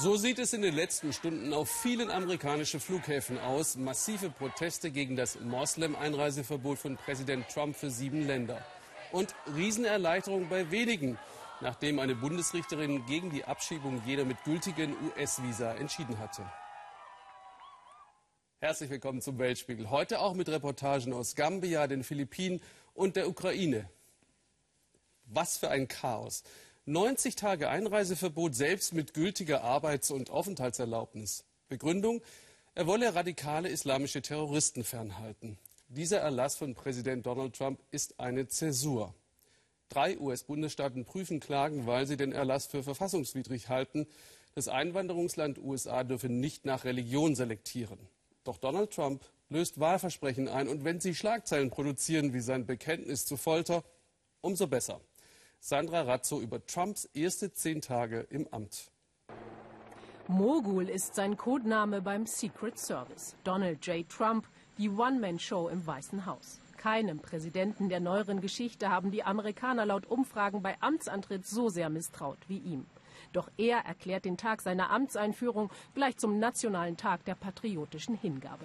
So sieht es in den letzten Stunden auf vielen amerikanischen Flughäfen aus. Massive Proteste gegen das Moslem-Einreiseverbot von Präsident Trump für sieben Länder. Und Riesenerleichterung bei wenigen, nachdem eine Bundesrichterin gegen die Abschiebung jeder mit gültigen US-Visa entschieden hatte. Herzlich willkommen zum Weltspiegel. Heute auch mit Reportagen aus Gambia, den Philippinen und der Ukraine. Was für ein Chaos. 90 Tage Einreiseverbot selbst mit gültiger Arbeits- und Aufenthaltserlaubnis. Begründung, er wolle radikale islamische Terroristen fernhalten. Dieser Erlass von Präsident Donald Trump ist eine Zäsur. Drei US-Bundesstaaten prüfen Klagen, weil sie den Erlass für verfassungswidrig halten. Das Einwanderungsland USA dürfe nicht nach Religion selektieren. Doch Donald Trump löst Wahlversprechen ein. Und wenn sie Schlagzeilen produzieren wie sein Bekenntnis zu Folter, umso besser. Sandra Razzo über Trumps erste zehn Tage im Amt. Mogul ist sein Codename beim Secret Service. Donald J. Trump, die One-Man-Show im Weißen Haus. Keinem Präsidenten der neueren Geschichte haben die Amerikaner laut Umfragen bei Amtsantritt so sehr misstraut wie ihm. Doch er erklärt den Tag seiner Amtseinführung gleich zum nationalen Tag der patriotischen Hingabe.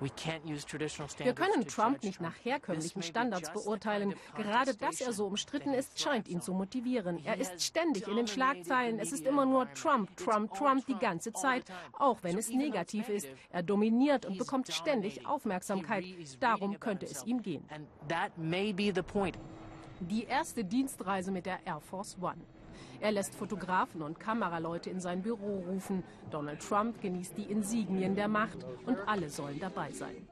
Wir können Trump nicht nach herkömmlichen Standards beurteilen. Gerade dass er so umstritten ist, scheint ihn zu motivieren. Er ist ständig in den Schlagzeilen. Es ist immer nur Trump, Trump, Trump die ganze Zeit, auch wenn es negativ ist. Er dominiert und bekommt ständig Aufmerksamkeit. Darum könnte es ihm gehen. Die erste Dienstreise mit der Air Force One. Er lässt Fotografen und Kameraleute in sein Büro rufen. Donald Trump genießt die Insignien der Macht und alle sollen dabei sein.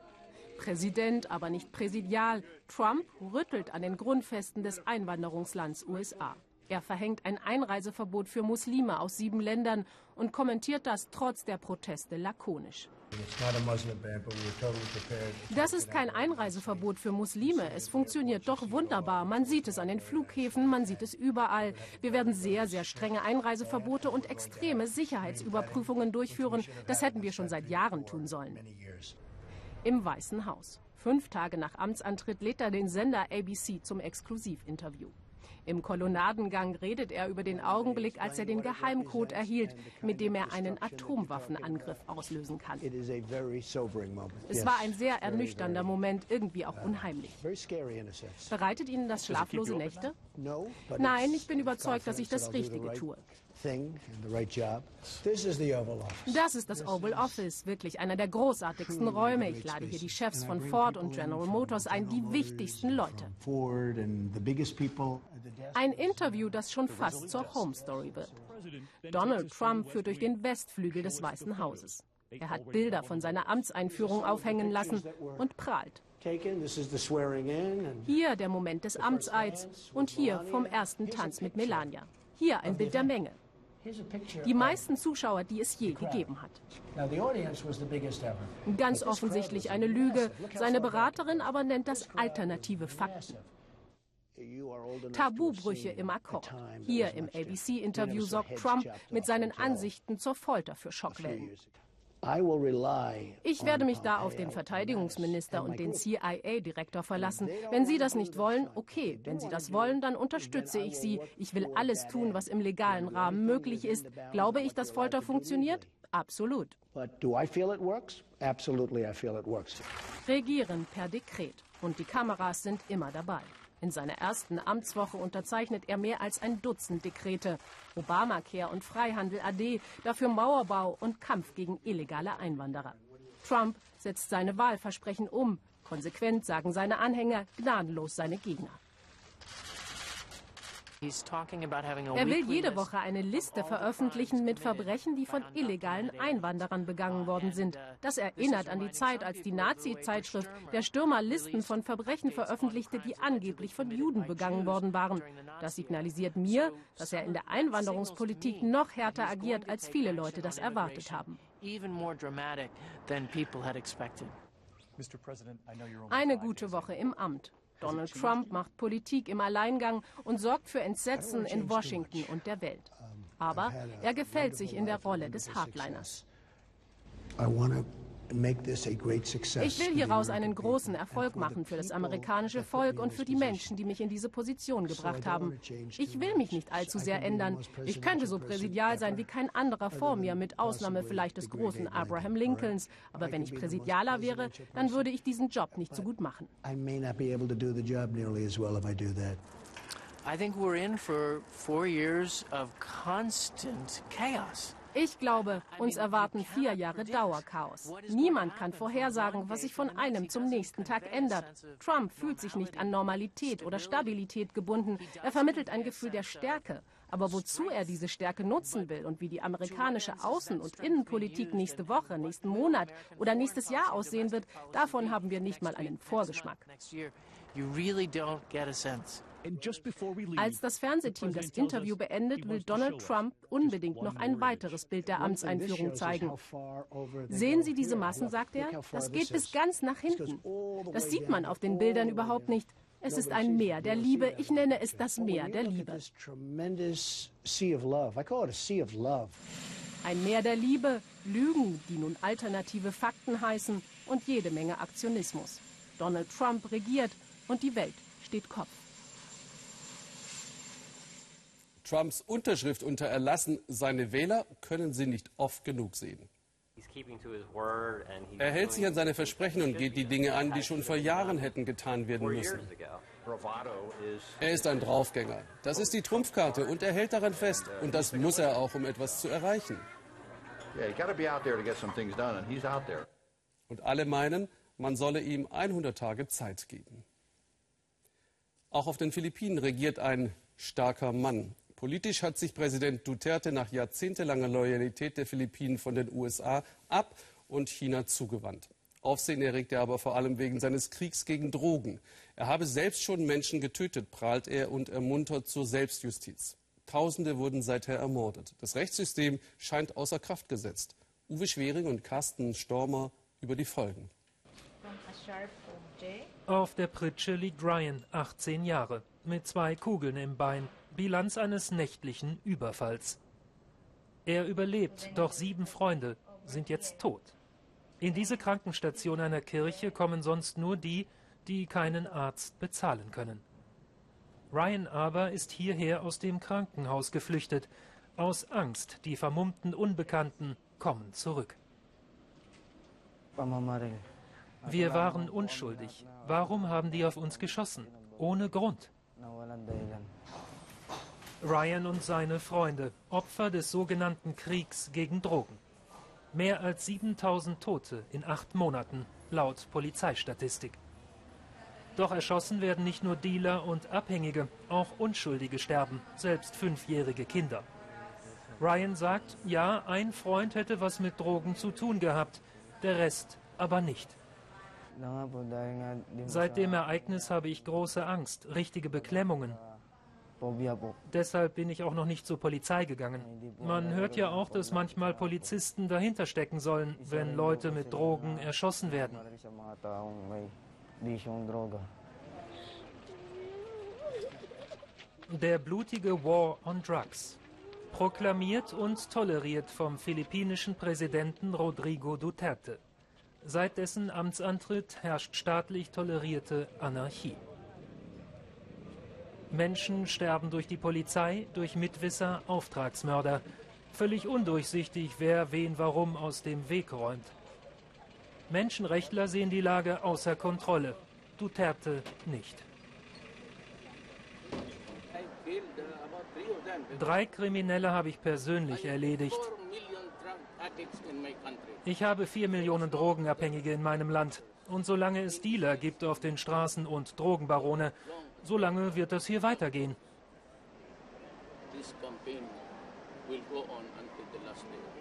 Präsident, aber nicht präsidial. Trump rüttelt an den Grundfesten des Einwanderungslands USA. Er verhängt ein Einreiseverbot für Muslime aus sieben Ländern und kommentiert das trotz der Proteste lakonisch. Das ist kein Einreiseverbot für Muslime. Es funktioniert doch wunderbar. Man sieht es an den Flughäfen, man sieht es überall. Wir werden sehr, sehr strenge Einreiseverbote und extreme Sicherheitsüberprüfungen durchführen. Das hätten wir schon seit Jahren tun sollen. Im Weißen Haus. Fünf Tage nach Amtsantritt lädt er den Sender ABC zum Exklusivinterview. Im Kolonnadengang redet er über den Augenblick, als er den Geheimcode erhielt, mit dem er einen Atomwaffenangriff auslösen kann. Es war ein sehr ernüchternder Moment, irgendwie auch unheimlich. Bereitet Ihnen das schlaflose Nächte? Nein, ich bin überzeugt, dass ich das Richtige tue. Das ist das Oval Office, wirklich einer der großartigsten Räume. Ich lade hier die Chefs von Ford und General Motors ein, die wichtigsten Leute. Ein Interview, das schon fast zur Home Story wird. Donald Trump führt durch den Westflügel des Weißen Hauses. Er hat Bilder von seiner Amtseinführung aufhängen lassen und prahlt. Hier der Moment des Amtseids und hier vom ersten Tanz mit Melania. Hier ein Bild der Menge. Die meisten Zuschauer, die es je gegeben hat. Ganz offensichtlich eine Lüge. Seine Beraterin aber nennt das alternative Fakten. Tabubrüche im Akkord. Hier im ABC-Interview sorgt Trump mit seinen Ansichten zur Folter für Schockwellen. Ich werde mich da auf den Verteidigungsminister und den CIA-Direktor verlassen. Wenn Sie das nicht wollen, okay. Wenn Sie das wollen, dann unterstütze ich Sie. Ich will alles tun, was im legalen Rahmen möglich ist. Glaube ich, dass Folter funktioniert? Absolut. Regieren per Dekret. Und die Kameras sind immer dabei. In seiner ersten Amtswoche unterzeichnet er mehr als ein Dutzend Dekrete. Obamacare und Freihandel AD, dafür Mauerbau und Kampf gegen illegale Einwanderer. Trump setzt seine Wahlversprechen um. Konsequent sagen seine Anhänger, gnadenlos seine Gegner. Er will jede Woche eine Liste veröffentlichen mit Verbrechen, die von illegalen Einwanderern begangen worden sind. Das erinnert an die Zeit, als die Nazi-Zeitschrift Der Stürmer Listen von Verbrechen veröffentlichte, die angeblich von Juden begangen worden waren. Das signalisiert mir, dass er in der Einwanderungspolitik noch härter agiert, als viele Leute das erwartet haben. Eine gute Woche im Amt. Donald Trump macht Politik im Alleingang und sorgt für Entsetzen in Washington und der Welt. Aber er gefällt sich in der Rolle des Hardliners. Ich will hieraus einen großen Erfolg machen für das amerikanische Volk und für die Menschen, die mich in diese Position gebracht haben. Ich will mich nicht allzu sehr ändern. Ich könnte so präsidial sein wie kein anderer vor mir, mit Ausnahme vielleicht des großen Abraham Lincolns. Aber wenn ich Präsidialer wäre, dann würde ich diesen Job nicht so gut machen. I think we're in for four years of constant chaos. Ich glaube, uns erwarten vier Jahre Dauerchaos. Niemand kann vorhersagen, was sich von einem zum nächsten Tag ändert. Trump fühlt sich nicht an Normalität oder Stabilität gebunden. Er vermittelt ein Gefühl der Stärke. Aber wozu er diese Stärke nutzen will und wie die amerikanische Außen- und Innenpolitik nächste Woche, nächsten Monat oder nächstes Jahr aussehen wird, davon haben wir nicht mal einen Vorgeschmack. Als das Fernsehteam das Interview beendet, will Donald Trump unbedingt noch ein weiteres Bild der Amtseinführung zeigen. Sehen Sie diese Massen, sagt er, das geht bis ganz nach hinten. Das sieht man auf den Bildern überhaupt nicht. Es ist ein Meer der Liebe. Ich nenne es das Meer der Liebe. Ein Meer der Liebe, Lügen, die nun alternative Fakten heißen und jede Menge Aktionismus. Donald Trump regiert und die Welt steht Kopf. Trumps Unterschrift unter Erlassen, seine Wähler können sie nicht oft genug sehen. Er hält sich an seine Versprechen und geht die Dinge an, die schon vor Jahren hätten getan werden müssen. Er ist ein Draufgänger. Das ist die Trumpfkarte und er hält daran fest. Und das muss er auch, um etwas zu erreichen. Und alle meinen, man solle ihm 100 Tage Zeit geben. Auch auf den Philippinen regiert ein starker Mann. Politisch hat sich Präsident Duterte nach jahrzehntelanger Loyalität der Philippinen von den USA ab und China zugewandt. Aufsehen erregt er aber vor allem wegen seines Kriegs gegen Drogen. Er habe selbst schon Menschen getötet, prahlt er und ermuntert zur Selbstjustiz. Tausende wurden seither ermordet. Das Rechtssystem scheint außer Kraft gesetzt. Uwe Schwering und Carsten Stormer über die Folgen. Auf der Pritsche liegt Ryan, 18 Jahre, mit zwei Kugeln im Bein. Bilanz eines nächtlichen Überfalls. Er überlebt, doch sieben Freunde sind jetzt tot. In diese Krankenstation einer Kirche kommen sonst nur die, die keinen Arzt bezahlen können. Ryan aber ist hierher aus dem Krankenhaus geflüchtet. Aus Angst, die vermummten Unbekannten kommen zurück. Wir waren unschuldig. Warum haben die auf uns geschossen? Ohne Grund. Ryan und seine Freunde, Opfer des sogenannten Kriegs gegen Drogen. Mehr als 7000 Tote in acht Monaten, laut Polizeistatistik. Doch erschossen werden nicht nur Dealer und Abhängige, auch Unschuldige sterben, selbst fünfjährige Kinder. Ryan sagt, ja, ein Freund hätte was mit Drogen zu tun gehabt, der Rest aber nicht. Seit dem Ereignis habe ich große Angst, richtige Beklemmungen. Deshalb bin ich auch noch nicht zur Polizei gegangen. Man hört ja auch, dass manchmal Polizisten dahinter stecken sollen, wenn Leute mit Drogen erschossen werden. Der blutige War on Drugs. Proklamiert und toleriert vom philippinischen Präsidenten Rodrigo Duterte. Seit dessen Amtsantritt herrscht staatlich tolerierte Anarchie. Menschen sterben durch die Polizei, durch Mitwisser, Auftragsmörder. Völlig undurchsichtig, wer wen warum aus dem Weg räumt. Menschenrechtler sehen die Lage außer Kontrolle. Duterte nicht. Drei Kriminelle habe ich persönlich erledigt. Ich habe vier Millionen Drogenabhängige in meinem Land. Und solange es Dealer gibt auf den Straßen und Drogenbarone, solange wird das hier weitergehen.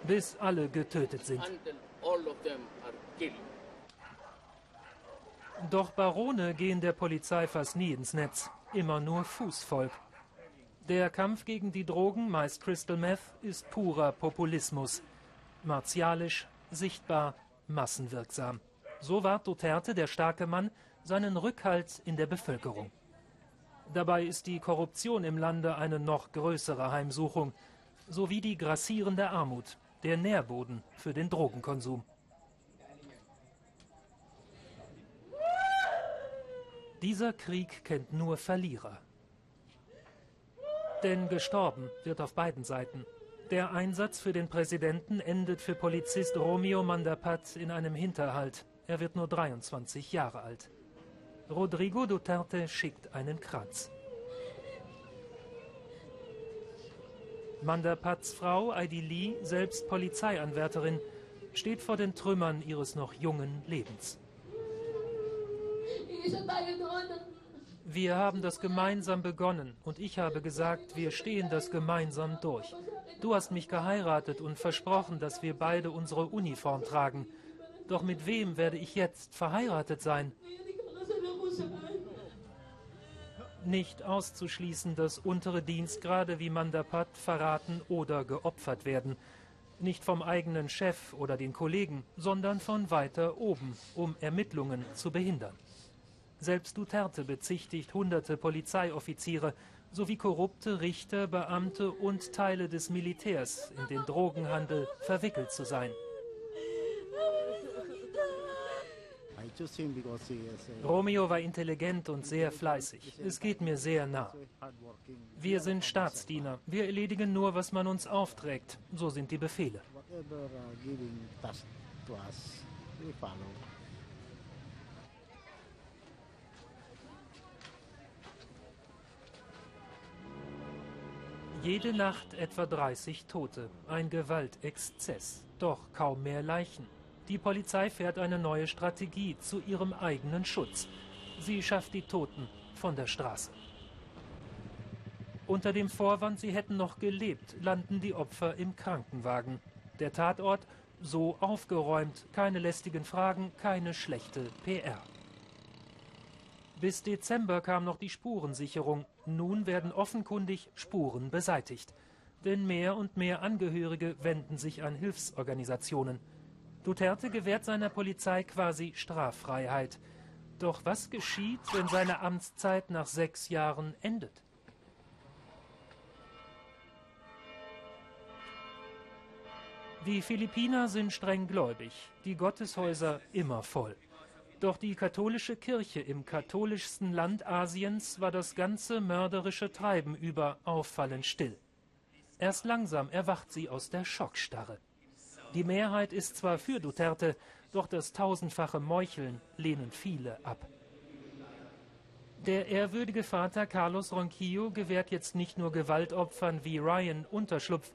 Bis alle getötet sind. Doch Barone gehen der Polizei fast nie ins Netz, immer nur Fußvolk. Der Kampf gegen die Drogen, meist Crystal Meth, ist purer Populismus. Martialisch, sichtbar, massenwirksam. So wahrt Duterte, der starke Mann, seinen Rückhalt in der Bevölkerung. Dabei ist die Korruption im Lande eine noch größere Heimsuchung, sowie die grassierende Armut, der Nährboden für den Drogenkonsum. Dieser Krieg kennt nur Verlierer. Denn gestorben wird auf beiden Seiten. Der Einsatz für den Präsidenten endet für Polizist Romeo Mandapat in einem Hinterhalt. Er wird nur 23 Jahre alt. Rodrigo Duterte schickt einen Kranz. Mandapats Frau Heidi Lee, selbst Polizeianwärterin, steht vor den Trümmern ihres noch jungen Lebens. Wir haben das gemeinsam begonnen und ich habe gesagt, wir stehen das gemeinsam durch. Du hast mich geheiratet und versprochen, dass wir beide unsere Uniform tragen. Doch mit wem werde ich jetzt verheiratet sein? Nicht auszuschließen, dass untere Dienstgrade wie Mandapat verraten oder geopfert werden. Nicht vom eigenen Chef oder den Kollegen, sondern von weiter oben, um Ermittlungen zu behindern. Selbst Duterte bezichtigt hunderte Polizeioffiziere sowie korrupte Richter, Beamte und Teile des Militärs in den Drogenhandel verwickelt zu sein. Romeo war intelligent und sehr fleißig. Es geht mir sehr nah. Wir sind Staatsdiener. Wir erledigen nur, was man uns aufträgt. So sind die Befehle. Jede Nacht etwa 30 Tote. Ein Gewaltexzess. Doch kaum mehr Leichen. Die Polizei fährt eine neue Strategie zu ihrem eigenen Schutz. Sie schafft die Toten von der Straße. Unter dem Vorwand, sie hätten noch gelebt, landen die Opfer im Krankenwagen. Der Tatort so aufgeräumt, keine lästigen Fragen, keine schlechte PR. Bis Dezember kam noch die Spurensicherung. Nun werden offenkundig Spuren beseitigt. Denn mehr und mehr Angehörige wenden sich an Hilfsorganisationen. Duterte gewährt seiner Polizei quasi Straffreiheit. Doch was geschieht, wenn seine Amtszeit nach sechs Jahren endet? Die Philippiner sind streng gläubig, die Gotteshäuser immer voll. Doch die katholische Kirche im katholischsten Land Asiens war das ganze mörderische Treiben über auffallend still. Erst langsam erwacht sie aus der Schockstarre. Die Mehrheit ist zwar für Duterte, doch das tausendfache Meucheln lehnen viele ab. Der ehrwürdige Vater Carlos Ronquillo gewährt jetzt nicht nur Gewaltopfern wie Ryan Unterschlupf,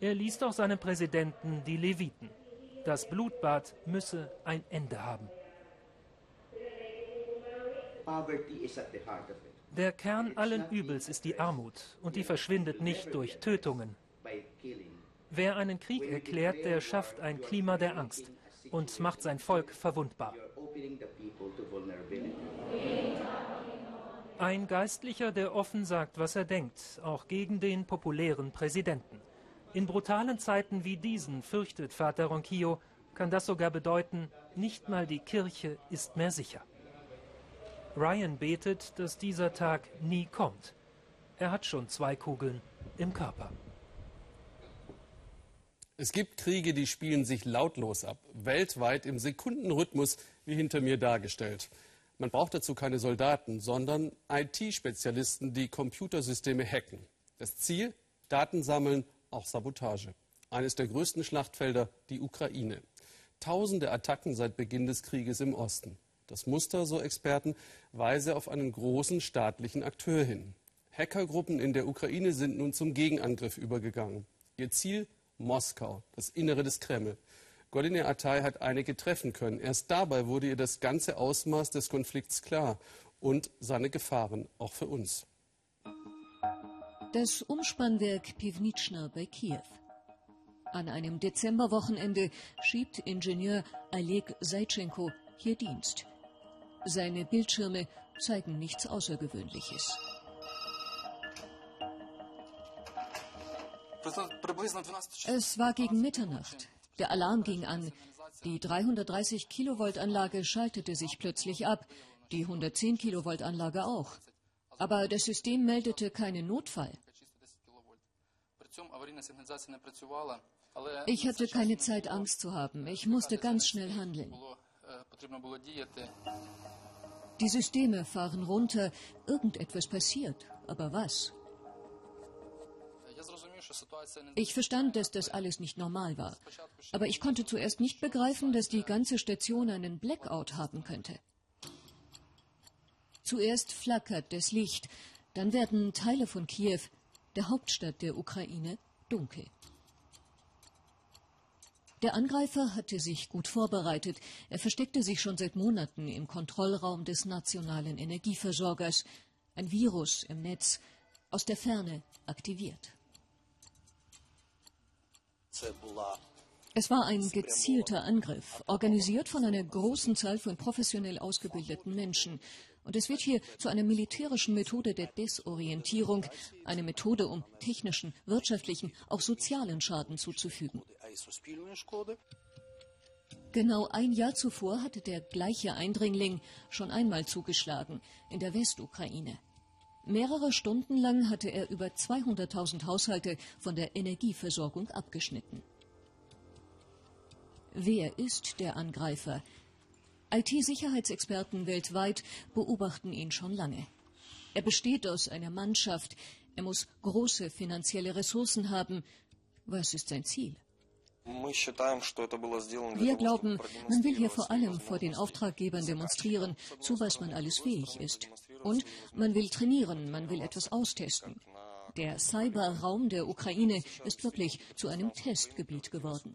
er liest auch seinem Präsidenten die Leviten. Das Blutbad müsse ein Ende haben. Der Kern allen Übels ist die Armut und die verschwindet nicht durch Tötungen. Wer einen Krieg erklärt, der schafft ein Klima der Angst und macht sein Volk verwundbar. Ein Geistlicher, der offen sagt, was er denkt, auch gegen den populären Präsidenten. In brutalen Zeiten wie diesen, fürchtet Vater Ronquillo, kann das sogar bedeuten, nicht mal die Kirche ist mehr sicher. Ryan betet, dass dieser Tag nie kommt. Er hat schon zwei Kugeln im Körper. Es gibt Kriege, die spielen sich lautlos ab, weltweit im Sekundenrhythmus, wie hinter mir dargestellt. Man braucht dazu keine Soldaten, sondern IT-Spezialisten, die Computersysteme hacken. Das Ziel? Daten sammeln, auch Sabotage. Eines der größten Schlachtfelder, die Ukraine. Tausende Attacken seit Beginn des Krieges im Osten. Das Muster, so Experten, weise auf einen großen staatlichen Akteur hin. Hackergruppen in der Ukraine sind nun zum Gegenangriff übergegangen. Ihr Ziel Moskau, das Innere des Kreml. Goldine Atay hat einige treffen können. Erst dabei wurde ihr das ganze Ausmaß des Konflikts klar und seine Gefahren auch für uns. Das Umspannwerk Pivnitschna bei Kiew. An einem Dezemberwochenende schiebt Ingenieur Oleg Seitschenko hier Dienst. Seine Bildschirme zeigen nichts Außergewöhnliches. Es war gegen Mitternacht. Der Alarm ging an. Die 330 Kilovolt Anlage schaltete sich plötzlich ab, die 110 Kilovolt Anlage auch. Aber das System meldete keinen Notfall. Ich hatte keine Zeit, Angst zu haben. Ich musste ganz schnell handeln. Die Systeme fahren runter, irgendetwas passiert. Aber was? Ich verstand, dass das alles nicht normal war. Aber ich konnte zuerst nicht begreifen, dass die ganze Station einen Blackout haben könnte. Zuerst flackert das Licht, dann werden Teile von Kiew, der Hauptstadt der Ukraine, dunkel. Der Angreifer hatte sich gut vorbereitet. Er versteckte sich schon seit Monaten im Kontrollraum des nationalen Energieversorgers. Ein Virus im Netz, aus der Ferne aktiviert. Es war ein gezielter Angriff, organisiert von einer großen Zahl von professionell ausgebildeten Menschen. Und es wird hier zu einer militärischen Methode der Desorientierung, eine Methode, um technischen, wirtschaftlichen, auch sozialen Schaden zuzufügen. Genau ein Jahr zuvor hatte der gleiche Eindringling schon einmal zugeschlagen, in der Westukraine. Mehrere Stunden lang hatte er über 200.000 Haushalte von der Energieversorgung abgeschnitten. Wer ist der Angreifer? IT-Sicherheitsexperten weltweit beobachten ihn schon lange. Er besteht aus einer Mannschaft, er muss große finanzielle Ressourcen haben. Was ist sein Ziel? Wir glauben, man will hier vor allem vor den Auftraggebern demonstrieren, zu was man alles fähig ist. Und man will trainieren, man will etwas austesten. Der Cyberraum der Ukraine ist wirklich zu einem Testgebiet geworden.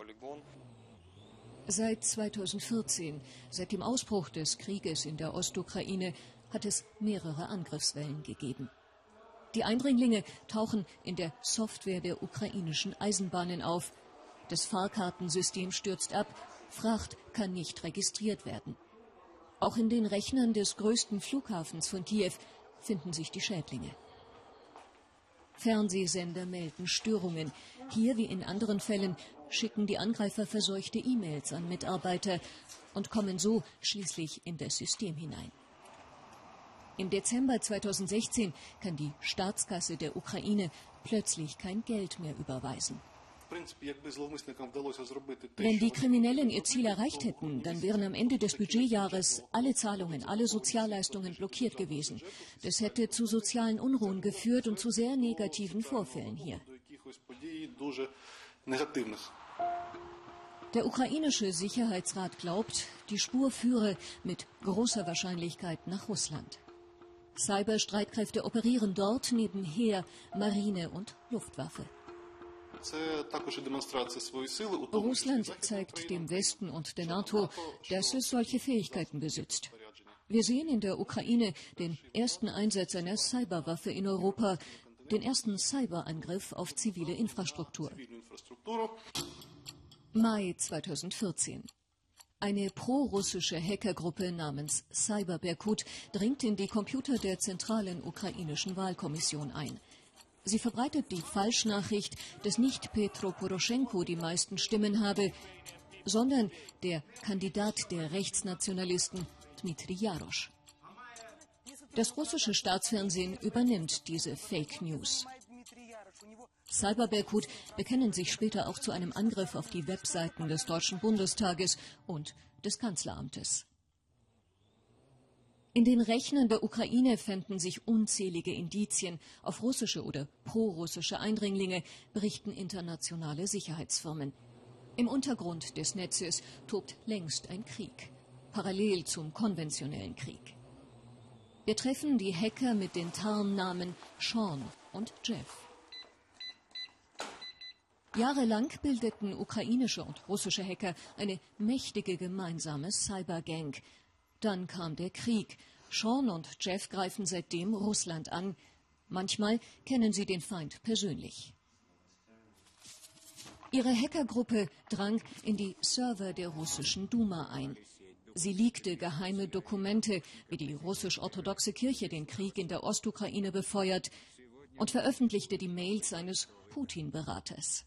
Seit 2014, seit dem Ausbruch des Krieges in der Ostukraine, hat es mehrere Angriffswellen gegeben. Die Eindringlinge tauchen in der Software der ukrainischen Eisenbahnen auf. Das Fahrkartensystem stürzt ab, Fracht kann nicht registriert werden. Auch in den Rechnern des größten Flughafens von Kiew finden sich die Schädlinge. Fernsehsender melden Störungen. Hier wie in anderen Fällen schicken die Angreifer verseuchte E-Mails an Mitarbeiter und kommen so schließlich in das System hinein. Im Dezember 2016 kann die Staatskasse der Ukraine plötzlich kein Geld mehr überweisen. Wenn die Kriminellen ihr Ziel erreicht hätten, dann wären am Ende des Budgetjahres alle Zahlungen, alle Sozialleistungen blockiert gewesen. Das hätte zu sozialen Unruhen geführt und zu sehr negativen Vorfällen hier. Der ukrainische Sicherheitsrat glaubt, die Spur führe mit großer Wahrscheinlichkeit nach Russland. Cyberstreitkräfte operieren dort neben Heer, Marine und Luftwaffe. Russland zeigt dem Westen und der NATO, dass es solche Fähigkeiten besitzt. Wir sehen in der Ukraine den ersten Einsatz einer Cyberwaffe in Europa, den ersten Cyberangriff auf zivile Infrastruktur. Mai 2014. Eine prorussische Hackergruppe namens Cyber Berkut dringt in die Computer der zentralen ukrainischen Wahlkommission ein. Sie verbreitet die Falschnachricht, dass nicht Petro Poroschenko die meisten Stimmen habe, sondern der Kandidat der Rechtsnationalisten Dmitri Jarosch. Das russische Staatsfernsehen übernimmt diese Fake News. Cyberberkut bekennen sich später auch zu einem Angriff auf die Webseiten des Deutschen Bundestages und des Kanzleramtes. In den Rechnern der Ukraine fänden sich unzählige Indizien auf russische oder prorussische Eindringlinge, berichten internationale Sicherheitsfirmen. Im Untergrund des Netzes tobt längst ein Krieg, parallel zum konventionellen Krieg. Wir treffen die Hacker mit den Tarnnamen Sean und Jeff. Jahrelang bildeten ukrainische und russische Hacker eine mächtige gemeinsame Cybergang. Dann kam der Krieg. Sean und Jeff greifen seitdem Russland an. Manchmal kennen sie den Feind persönlich. Ihre Hackergruppe drang in die Server der russischen Duma ein. Sie liegte geheime Dokumente, wie die russisch-orthodoxe Kirche den Krieg in der Ostukraine befeuert, und veröffentlichte die Mails eines Putin-Beraters.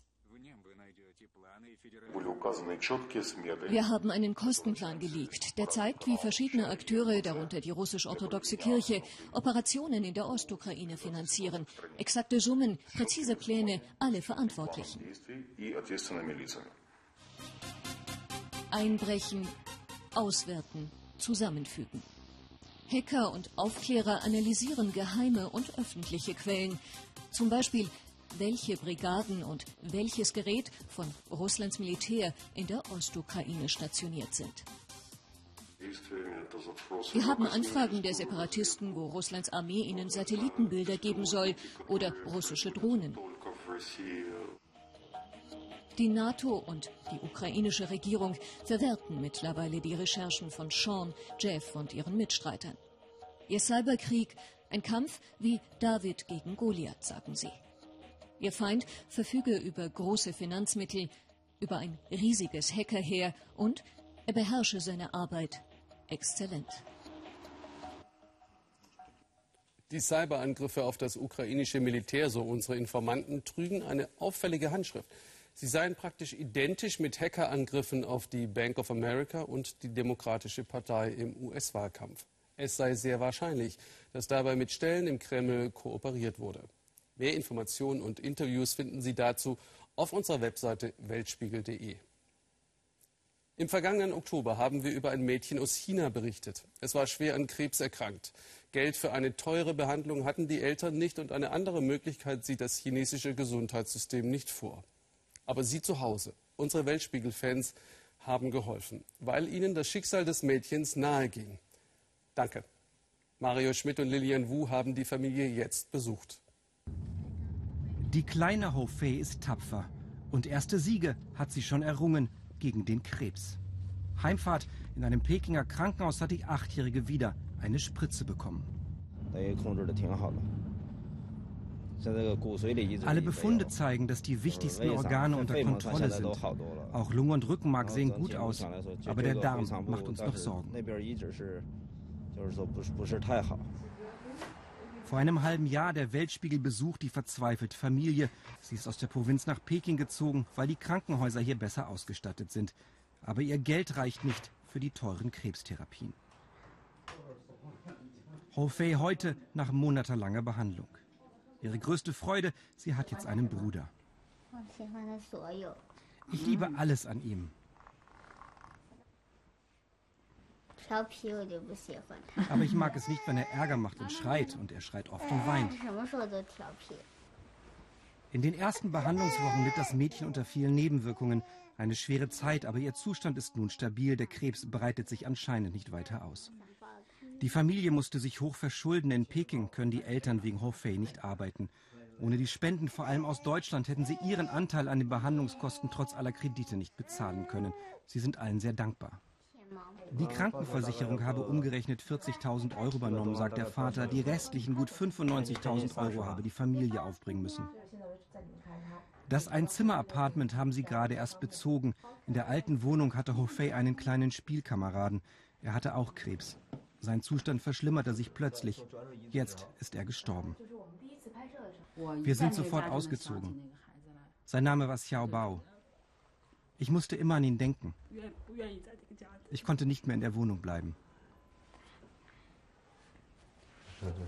Wir haben einen Kostenplan geleakt, der zeigt, wie verschiedene Akteure, darunter die russisch-orthodoxe Kirche, Operationen in der Ostukraine finanzieren. Exakte Summen, präzise Pläne, alle Verantwortlichen. Einbrechen, auswerten, zusammenfügen. Hacker und Aufklärer analysieren geheime und öffentliche Quellen. Zum Beispiel, welche Brigaden und welches Gerät von Russlands Militär in der Ostukraine stationiert sind. Wir haben Anfragen der Separatisten, wo Russlands Armee ihnen Satellitenbilder geben soll oder russische Drohnen. Die NATO und die ukrainische Regierung verwerten mittlerweile die Recherchen von Sean, Jeff und ihren Mitstreitern. Ihr Cyberkrieg, ein Kampf wie David gegen Goliath, sagen sie. Ihr Feind verfüge über große Finanzmittel, über ein riesiges Hackerheer und er beherrsche seine Arbeit exzellent. Die Cyberangriffe auf das ukrainische Militär, so unsere Informanten, trügen eine auffällige Handschrift. Sie seien praktisch identisch mit Hackerangriffen auf die Bank of America und die Demokratische Partei im US-Wahlkampf. Es sei sehr wahrscheinlich, dass dabei mit Stellen im Kreml kooperiert wurde. Mehr Informationen und Interviews finden Sie dazu auf unserer Webseite weltspiegel.de. Im vergangenen Oktober haben wir über ein Mädchen aus China berichtet. Es war schwer an Krebs erkrankt. Geld für eine teure Behandlung hatten die Eltern nicht und eine andere Möglichkeit sieht das chinesische Gesundheitssystem nicht vor. Aber Sie zu Hause, unsere Weltspiegel-Fans, haben geholfen, weil ihnen das Schicksal des Mädchens nahe ging. Danke. Mario Schmidt und Lilian Wu haben die Familie jetzt besucht. Die kleine Ho Fei ist tapfer und erste Siege hat sie schon errungen gegen den Krebs. Heimfahrt in einem Pekinger Krankenhaus hat die Achtjährige wieder eine Spritze bekommen. Alle Befunde zeigen, dass die wichtigsten Organe unter Kontrolle sind. Auch Lunge und Rückenmark sehen gut aus, aber der Darm macht uns noch Sorgen. Vor einem halben Jahr der Weltspiegel besucht die verzweifelte Familie. Sie ist aus der Provinz nach Peking gezogen, weil die Krankenhäuser hier besser ausgestattet sind. Aber ihr Geld reicht nicht für die teuren Krebstherapien. Ho Fei heute nach monatelanger Behandlung. Ihre größte Freude, sie hat jetzt einen Bruder. Ich liebe alles an ihm. Aber ich mag es nicht, wenn er Ärger macht und schreit. Und er schreit oft und weint. In den ersten Behandlungswochen litt das Mädchen unter vielen Nebenwirkungen. Eine schwere Zeit, aber ihr Zustand ist nun stabil. Der Krebs breitet sich anscheinend nicht weiter aus. Die Familie musste sich hoch verschulden. In Peking können die Eltern wegen Hofei nicht arbeiten. Ohne die Spenden, vor allem aus Deutschland, hätten sie ihren Anteil an den Behandlungskosten trotz aller Kredite nicht bezahlen können. Sie sind allen sehr dankbar. Die Krankenversicherung habe umgerechnet 40.000 Euro übernommen, sagt der Vater. Die restlichen gut 95.000 Euro habe die Familie aufbringen müssen. Das Einzimmer-Apartment haben sie gerade erst bezogen. In der alten Wohnung hatte Hofei einen kleinen Spielkameraden. Er hatte auch Krebs. Sein Zustand verschlimmerte sich plötzlich. Jetzt ist er gestorben. Wir sind sofort ausgezogen. Sein Name war Xiao Bao. Ich musste immer an ihn denken. Ich konnte nicht mehr in der Wohnung bleiben.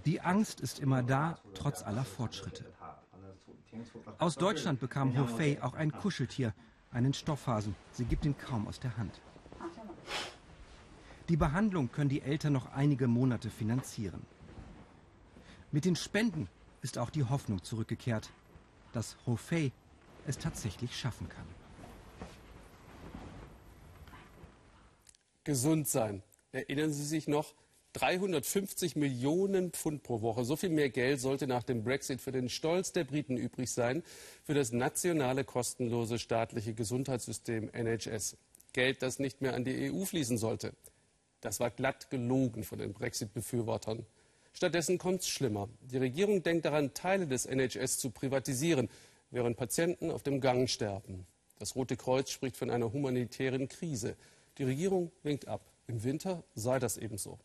Die Angst ist immer da, trotz aller Fortschritte. Aus Deutschland bekam Ho Fei auch ein Kuscheltier, einen Stoffhasen. Sie gibt ihn kaum aus der Hand. Die Behandlung können die Eltern noch einige Monate finanzieren. Mit den Spenden ist auch die Hoffnung zurückgekehrt, dass Ho Fei es tatsächlich schaffen kann. Gesund sein. Erinnern Sie sich noch? 350 Millionen Pfund pro Woche. So viel mehr Geld sollte nach dem Brexit für den Stolz der Briten übrig sein, für das nationale kostenlose staatliche Gesundheitssystem NHS. Geld, das nicht mehr an die EU fließen sollte. Das war glatt gelogen von den Brexit-Befürwortern. Stattdessen kommt es schlimmer. Die Regierung denkt daran, Teile des NHS zu privatisieren, während Patienten auf dem Gang sterben. Das Rote Kreuz spricht von einer humanitären Krise. Die Regierung winkt ab. Im Winter sei das ebenso.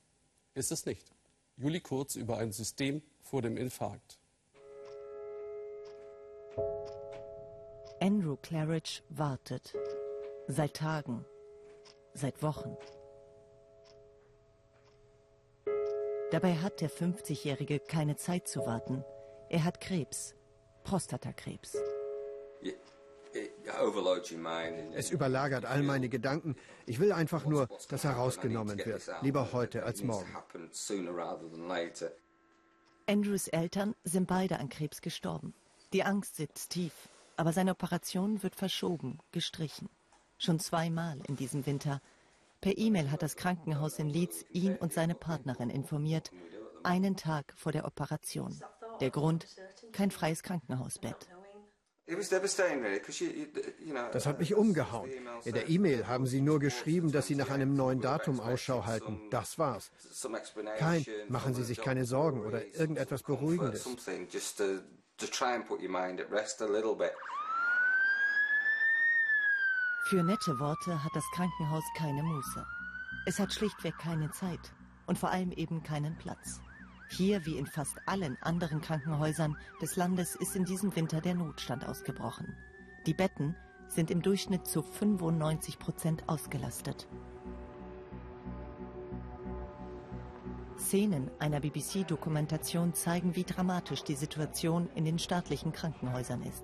Ist es nicht. Juli Kurz über ein System vor dem Infarkt. Andrew Claridge wartet. Seit Tagen. Seit Wochen. Dabei hat der 50-Jährige keine Zeit zu warten. Er hat Krebs. Prostatakrebs. Es überlagert all meine Gedanken. Ich will einfach nur, dass er rausgenommen wird. Lieber heute als morgen. Andrews Eltern sind beide an Krebs gestorben. Die Angst sitzt tief, aber seine Operation wird verschoben, gestrichen. Schon zweimal in diesem Winter. Per E-Mail hat das Krankenhaus in Leeds ihn und seine Partnerin informiert, einen Tag vor der Operation. Der Grund, kein freies Krankenhausbett. Das hat mich umgehauen. In der E-Mail haben sie nur geschrieben, dass sie nach einem neuen Datum Ausschau halten. Das war's. Kein, machen Sie sich keine Sorgen oder irgendetwas Beruhigendes. Für nette Worte hat das Krankenhaus keine Muße. Es hat schlichtweg keine Zeit und vor allem eben keinen Platz. Hier wie in fast allen anderen Krankenhäusern des Landes ist in diesem Winter der Notstand ausgebrochen. Die Betten sind im Durchschnitt zu 95 Prozent ausgelastet. Szenen einer BBC-Dokumentation zeigen, wie dramatisch die Situation in den staatlichen Krankenhäusern ist.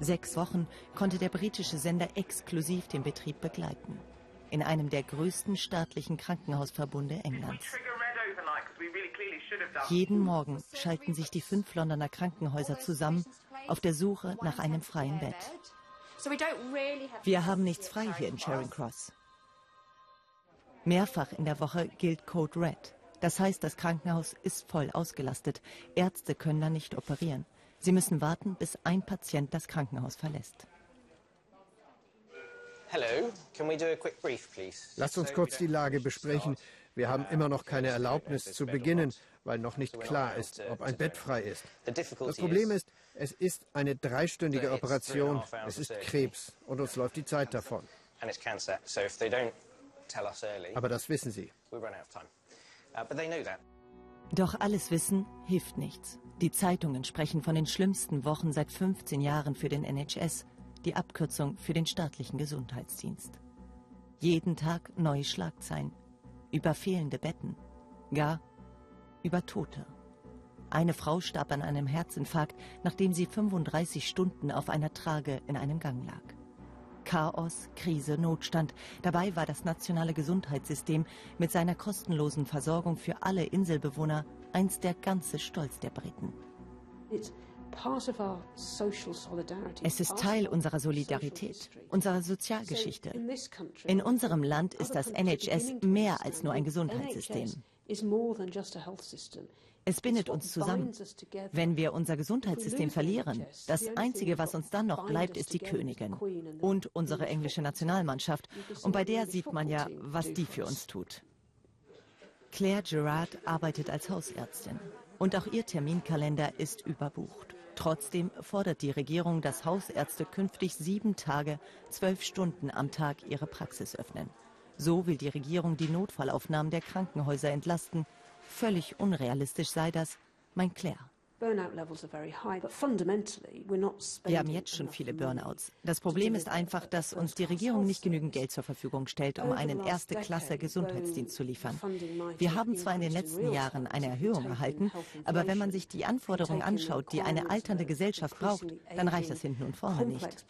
Sechs Wochen konnte der britische Sender exklusiv den Betrieb begleiten. In einem der größten staatlichen Krankenhausverbunde Englands. Jeden Morgen schalten sich die fünf Londoner Krankenhäuser zusammen auf der Suche nach einem freien Bett. Wir haben nichts frei hier in Charing Cross. Mehrfach in der Woche gilt Code Red. Das heißt, das Krankenhaus ist voll ausgelastet. Ärzte können da nicht operieren. Sie müssen warten, bis ein Patient das Krankenhaus verlässt. Lasst uns kurz die Lage besprechen. Wir haben immer noch keine Erlaubnis zu beginnen, weil noch nicht klar ist, ob ein Bett frei ist. Das Problem ist, es ist eine dreistündige Operation, es ist Krebs und uns läuft die Zeit davon. Aber das wissen sie. Doch alles Wissen hilft nichts. Die Zeitungen sprechen von den schlimmsten Wochen seit 15 Jahren für den NHS, die Abkürzung für den staatlichen Gesundheitsdienst. Jeden Tag neue Schlagzeilen über fehlende Betten, gar über Tote. Eine Frau starb an einem Herzinfarkt, nachdem sie 35 Stunden auf einer Trage in einem Gang lag. Chaos, Krise, Notstand. Dabei war das nationale Gesundheitssystem mit seiner kostenlosen Versorgung für alle Inselbewohner einst der ganze Stolz der Briten. Es ist Teil unserer Solidarität, unserer Sozialgeschichte. In unserem Land ist das NHS mehr als nur ein Gesundheitssystem. Es bindet uns zusammen. Wenn wir unser Gesundheitssystem verlieren, das Einzige, was uns dann noch bleibt, ist die Königin und unsere englische Nationalmannschaft. Und bei der sieht man ja, was die für uns tut. Claire Gerard arbeitet als Hausärztin und auch ihr Terminkalender ist überbucht. Trotzdem fordert die Regierung, dass Hausärzte künftig sieben Tage, zwölf Stunden am Tag ihre Praxis öffnen. So will die Regierung die Notfallaufnahmen der Krankenhäuser entlasten. Völlig unrealistisch sei das, mein Claire. Wir haben jetzt schon viele Burnouts. Das Problem ist einfach, dass uns die Regierung nicht genügend Geld zur Verfügung stellt, um einen Erste-Klasse-Gesundheitsdienst zu liefern. Wir haben zwar in den letzten Jahren eine Erhöhung erhalten, aber wenn man sich die Anforderungen anschaut, die eine alternde Gesellschaft braucht, dann reicht das hinten und vorne nicht.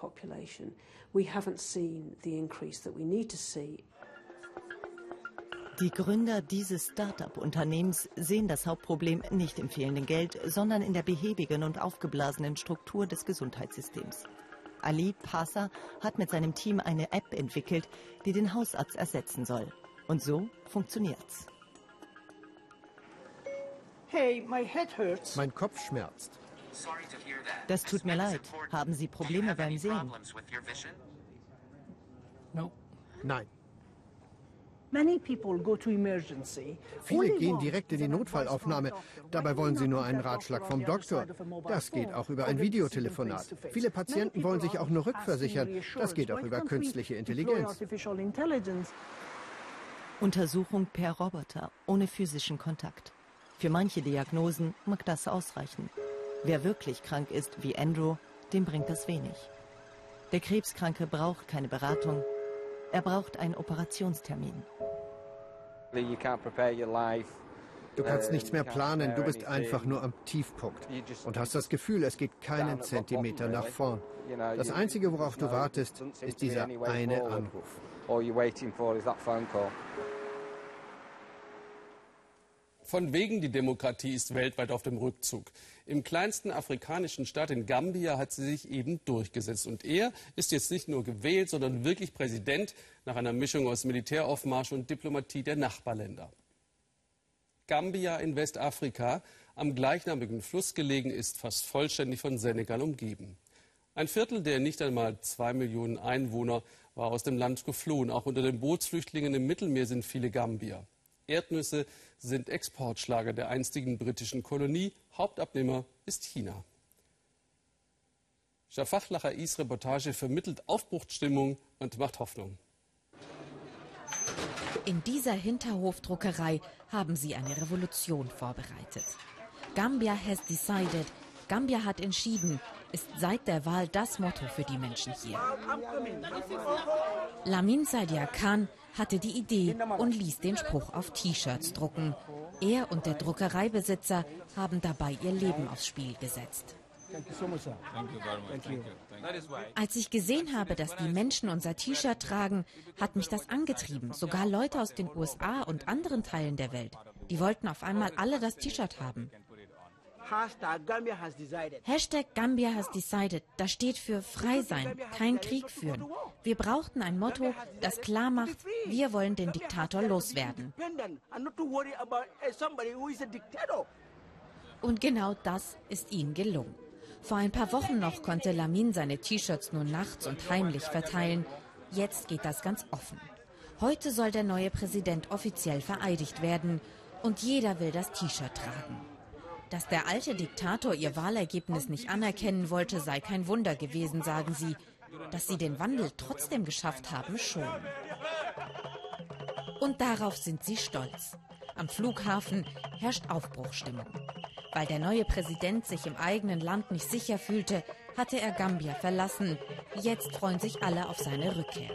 Die Gründer dieses Start-up-Unternehmens sehen das Hauptproblem nicht im fehlenden Geld, sondern in der behäbigen und aufgeblasenen Struktur des Gesundheitssystems. Ali Pasa hat mit seinem Team eine App entwickelt, die den Hausarzt ersetzen soll. Und so funktioniert's. Hey, mein Kopf schmerzt. Das tut mir leid. Haben Sie Probleme beim Sehen? Nein. Viele gehen direkt in die Notfallaufnahme. Dabei wollen sie nur einen Ratschlag vom Doktor. Das geht auch über ein Videotelefonat. Viele Patienten wollen sich auch nur rückversichern. Das geht auch über künstliche Intelligenz. Untersuchung per Roboter ohne physischen Kontakt. Für manche Diagnosen mag das ausreichen. Wer wirklich krank ist, wie Andrew, dem bringt das wenig. Der Krebskranke braucht keine Beratung, er braucht einen Operationstermin. Du kannst nichts mehr planen, du bist einfach nur am Tiefpunkt und hast das Gefühl, es geht keinen Zentimeter nach vorn. Das Einzige, worauf du wartest, ist dieser eine Anruf. Von wegen die Demokratie ist weltweit auf dem Rückzug. Im kleinsten afrikanischen Staat in Gambia hat sie sich eben durchgesetzt. Und er ist jetzt nicht nur gewählt, sondern wirklich Präsident nach einer Mischung aus Militäraufmarsch und Diplomatie der Nachbarländer. Gambia in Westafrika, am gleichnamigen Fluss gelegen, ist fast vollständig von Senegal umgeben. Ein Viertel der nicht einmal zwei Millionen Einwohner war aus dem Land geflohen. Auch unter den Bootsflüchtlingen im Mittelmeer sind viele Gambier. Erdnüsse sind Exportschlager der einstigen britischen Kolonie. Hauptabnehmer ist China. Schafachlacher Is Reportage vermittelt Aufbruchsstimmung und macht Hoffnung. In dieser Hinterhofdruckerei haben sie eine Revolution vorbereitet. Gambia has decided. Gambia hat entschieden, ist seit der Wahl das Motto für die Menschen hier. Lamin Sadia Khan hatte die Idee und ließ den Spruch auf T-Shirts drucken. Er und der Druckereibesitzer haben dabei ihr Leben aufs Spiel gesetzt. Als ich gesehen habe, dass die Menschen unser T-Shirt tragen, hat mich das angetrieben. Sogar Leute aus den USA und anderen Teilen der Welt. Die wollten auf einmal alle das T-Shirt haben. Hashtag Gambia has decided. Das steht für frei sein, kein Krieg führen. Wir brauchten ein Motto, das klar macht, wir wollen den Diktator loswerden. Und genau das ist ihnen gelungen. Vor ein paar Wochen noch konnte Lamin seine T-Shirts nur nachts und heimlich verteilen. Jetzt geht das ganz offen. Heute soll der neue Präsident offiziell vereidigt werden und jeder will das T-Shirt tragen. Dass der alte Diktator ihr Wahlergebnis nicht anerkennen wollte, sei kein Wunder gewesen, sagen sie. Dass sie den Wandel trotzdem geschafft haben, schon. Und darauf sind sie stolz. Am Flughafen herrscht Aufbruchstimmung. Weil der neue Präsident sich im eigenen Land nicht sicher fühlte, hatte er Gambia verlassen. Jetzt freuen sich alle auf seine Rückkehr.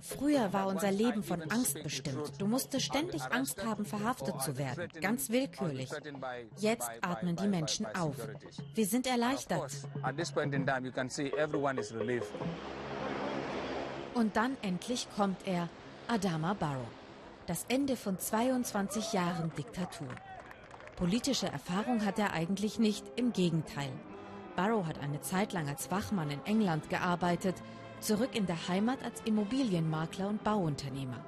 Früher war unser Leben von Angst bestimmt. Du musstest ständig Angst haben, verhaftet zu werden, ganz willkürlich. Jetzt atmen die Menschen auf. Wir sind erleichtert. Und dann endlich kommt er, Adama Barrow. Das Ende von 22 Jahren Diktatur. Politische Erfahrung hat er eigentlich nicht, im Gegenteil. Barrow hat eine Zeit lang als Wachmann in England gearbeitet, zurück in der Heimat als Immobilienmakler und Bauunternehmer.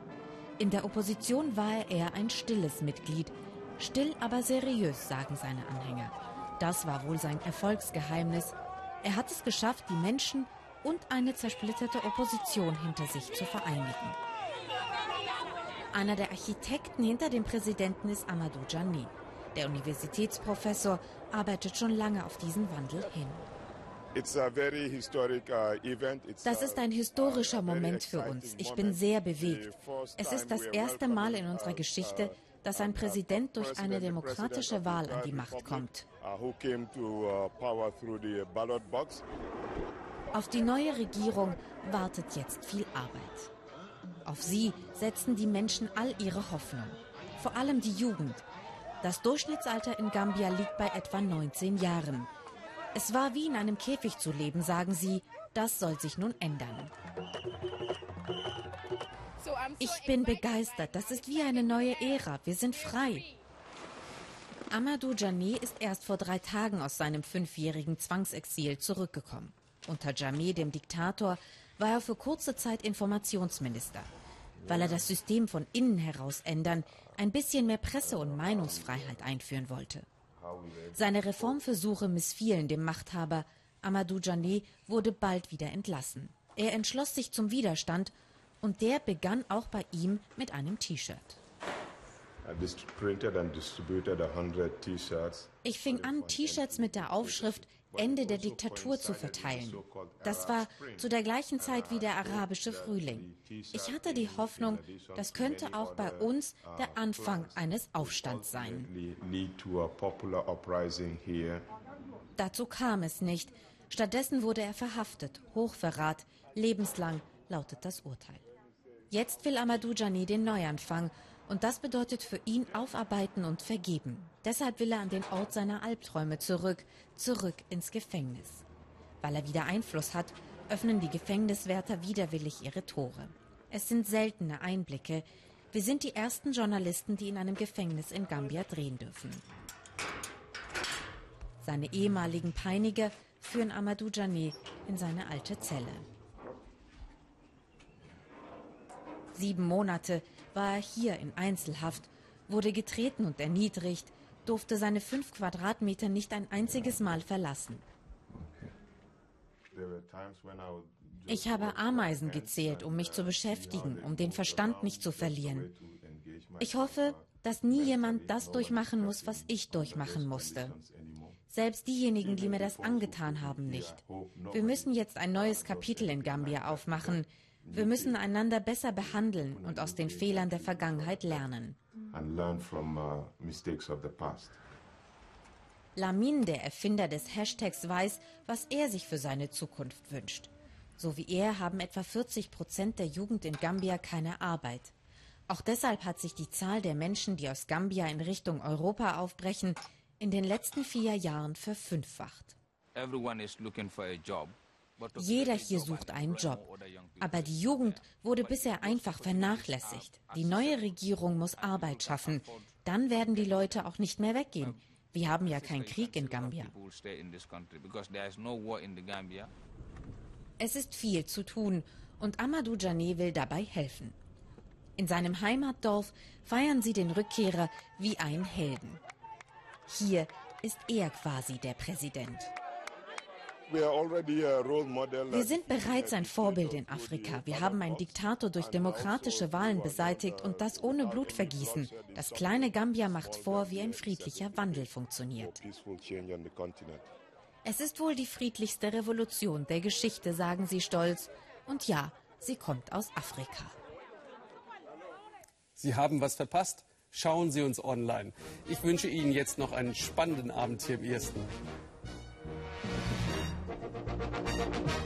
In der Opposition war er eher ein stilles Mitglied. Still, aber seriös, sagen seine Anhänger. Das war wohl sein Erfolgsgeheimnis. Er hat es geschafft, die Menschen und eine zersplitterte Opposition hinter sich zu vereinigen. Einer der Architekten hinter dem Präsidenten ist Amadou Djani. Der Universitätsprofessor arbeitet schon lange auf diesen Wandel hin. Uh, das ist ein historischer uh, Moment für uns. Ich bin sehr bewegt. Es ist das erste Mal in unserer Geschichte, dass ein Präsident durch eine demokratische Wahl an die Macht kommt. Uh, Auf die neue Regierung wartet jetzt viel Arbeit. Auf sie setzen die Menschen all ihre Hoffnung. Vor allem die Jugend. Das Durchschnittsalter in Gambia liegt bei etwa 19 Jahren. Es war wie in einem Käfig zu leben, sagen sie. Das soll sich nun ändern. Ich bin begeistert. Das ist wie eine neue Ära. Wir sind frei. Amadou Jameh ist erst vor drei Tagen aus seinem fünfjährigen Zwangsexil zurückgekommen. Unter Jameh, dem Diktator, war er für kurze Zeit Informationsminister. Weil er das System von innen heraus ändern, ein bisschen mehr Presse- und Meinungsfreiheit einführen wollte. Seine Reformversuche missfielen dem Machthaber. Amadou Jané wurde bald wieder entlassen. Er entschloss sich zum Widerstand und der begann auch bei ihm mit einem T-Shirt. Ich fing an, T-Shirts mit der Aufschrift Ende der Diktatur zu verteilen. Das war zu der gleichen Zeit wie der arabische Frühling. Ich hatte die Hoffnung, das könnte auch bei uns der Anfang eines Aufstands sein. Dazu kam es nicht. Stattdessen wurde er verhaftet. Hochverrat, lebenslang lautet das Urteil. Jetzt will Amadou Jani den Neuanfang Und das bedeutet für ihn aufarbeiten und vergeben. Deshalb will er an den Ort seiner Albträume zurück, zurück ins Gefängnis. Weil er wieder Einfluss hat, öffnen die Gefängniswärter widerwillig ihre Tore. Es sind seltene Einblicke. Wir sind die ersten Journalisten, die in einem Gefängnis in Gambia drehen dürfen. Seine ehemaligen Peiniger führen Amadou Jané in seine alte Zelle. Sieben Monate war er hier in Einzelhaft, wurde getreten und erniedrigt, durfte seine fünf Quadratmeter nicht ein einziges Mal verlassen. Ich habe Ameisen gezählt, um mich zu beschäftigen, um den Verstand nicht zu verlieren. Ich hoffe, dass nie jemand das durchmachen muss, was ich durchmachen musste. Selbst diejenigen, die mir das angetan haben, nicht. Wir müssen jetzt ein neues Kapitel in Gambia aufmachen. Wir müssen einander besser behandeln und aus den Fehlern der Vergangenheit lernen. Uh, Lamin, der Erfinder des Hashtags, weiß, was er sich für seine Zukunft wünscht. So wie er haben etwa 40 Prozent der Jugend in Gambia keine Arbeit. Auch deshalb hat sich die Zahl der Menschen, die aus Gambia in Richtung Europa aufbrechen, in den letzten vier Jahren verfünffacht. Jeder hier sucht einen Job. Aber die Jugend wurde bisher einfach vernachlässigt. Die neue Regierung muss Arbeit schaffen. Dann werden die Leute auch nicht mehr weggehen. Wir haben ja keinen Krieg in Gambia. Es ist viel zu tun und Amadou Jané will dabei helfen. In seinem Heimatdorf feiern sie den Rückkehrer wie einen Helden. Hier ist er quasi der Präsident. Wir sind bereits ein Vorbild in Afrika. Wir haben einen Diktator durch demokratische Wahlen beseitigt und das ohne Blutvergießen. Das kleine Gambia macht vor, wie ein friedlicher Wandel funktioniert. Es ist wohl die friedlichste Revolution der Geschichte, sagen sie stolz. Und ja, sie kommt aus Afrika. Sie haben was verpasst? Schauen Sie uns online. Ich wünsche Ihnen jetzt noch einen spannenden Abend hier im Ersten. Música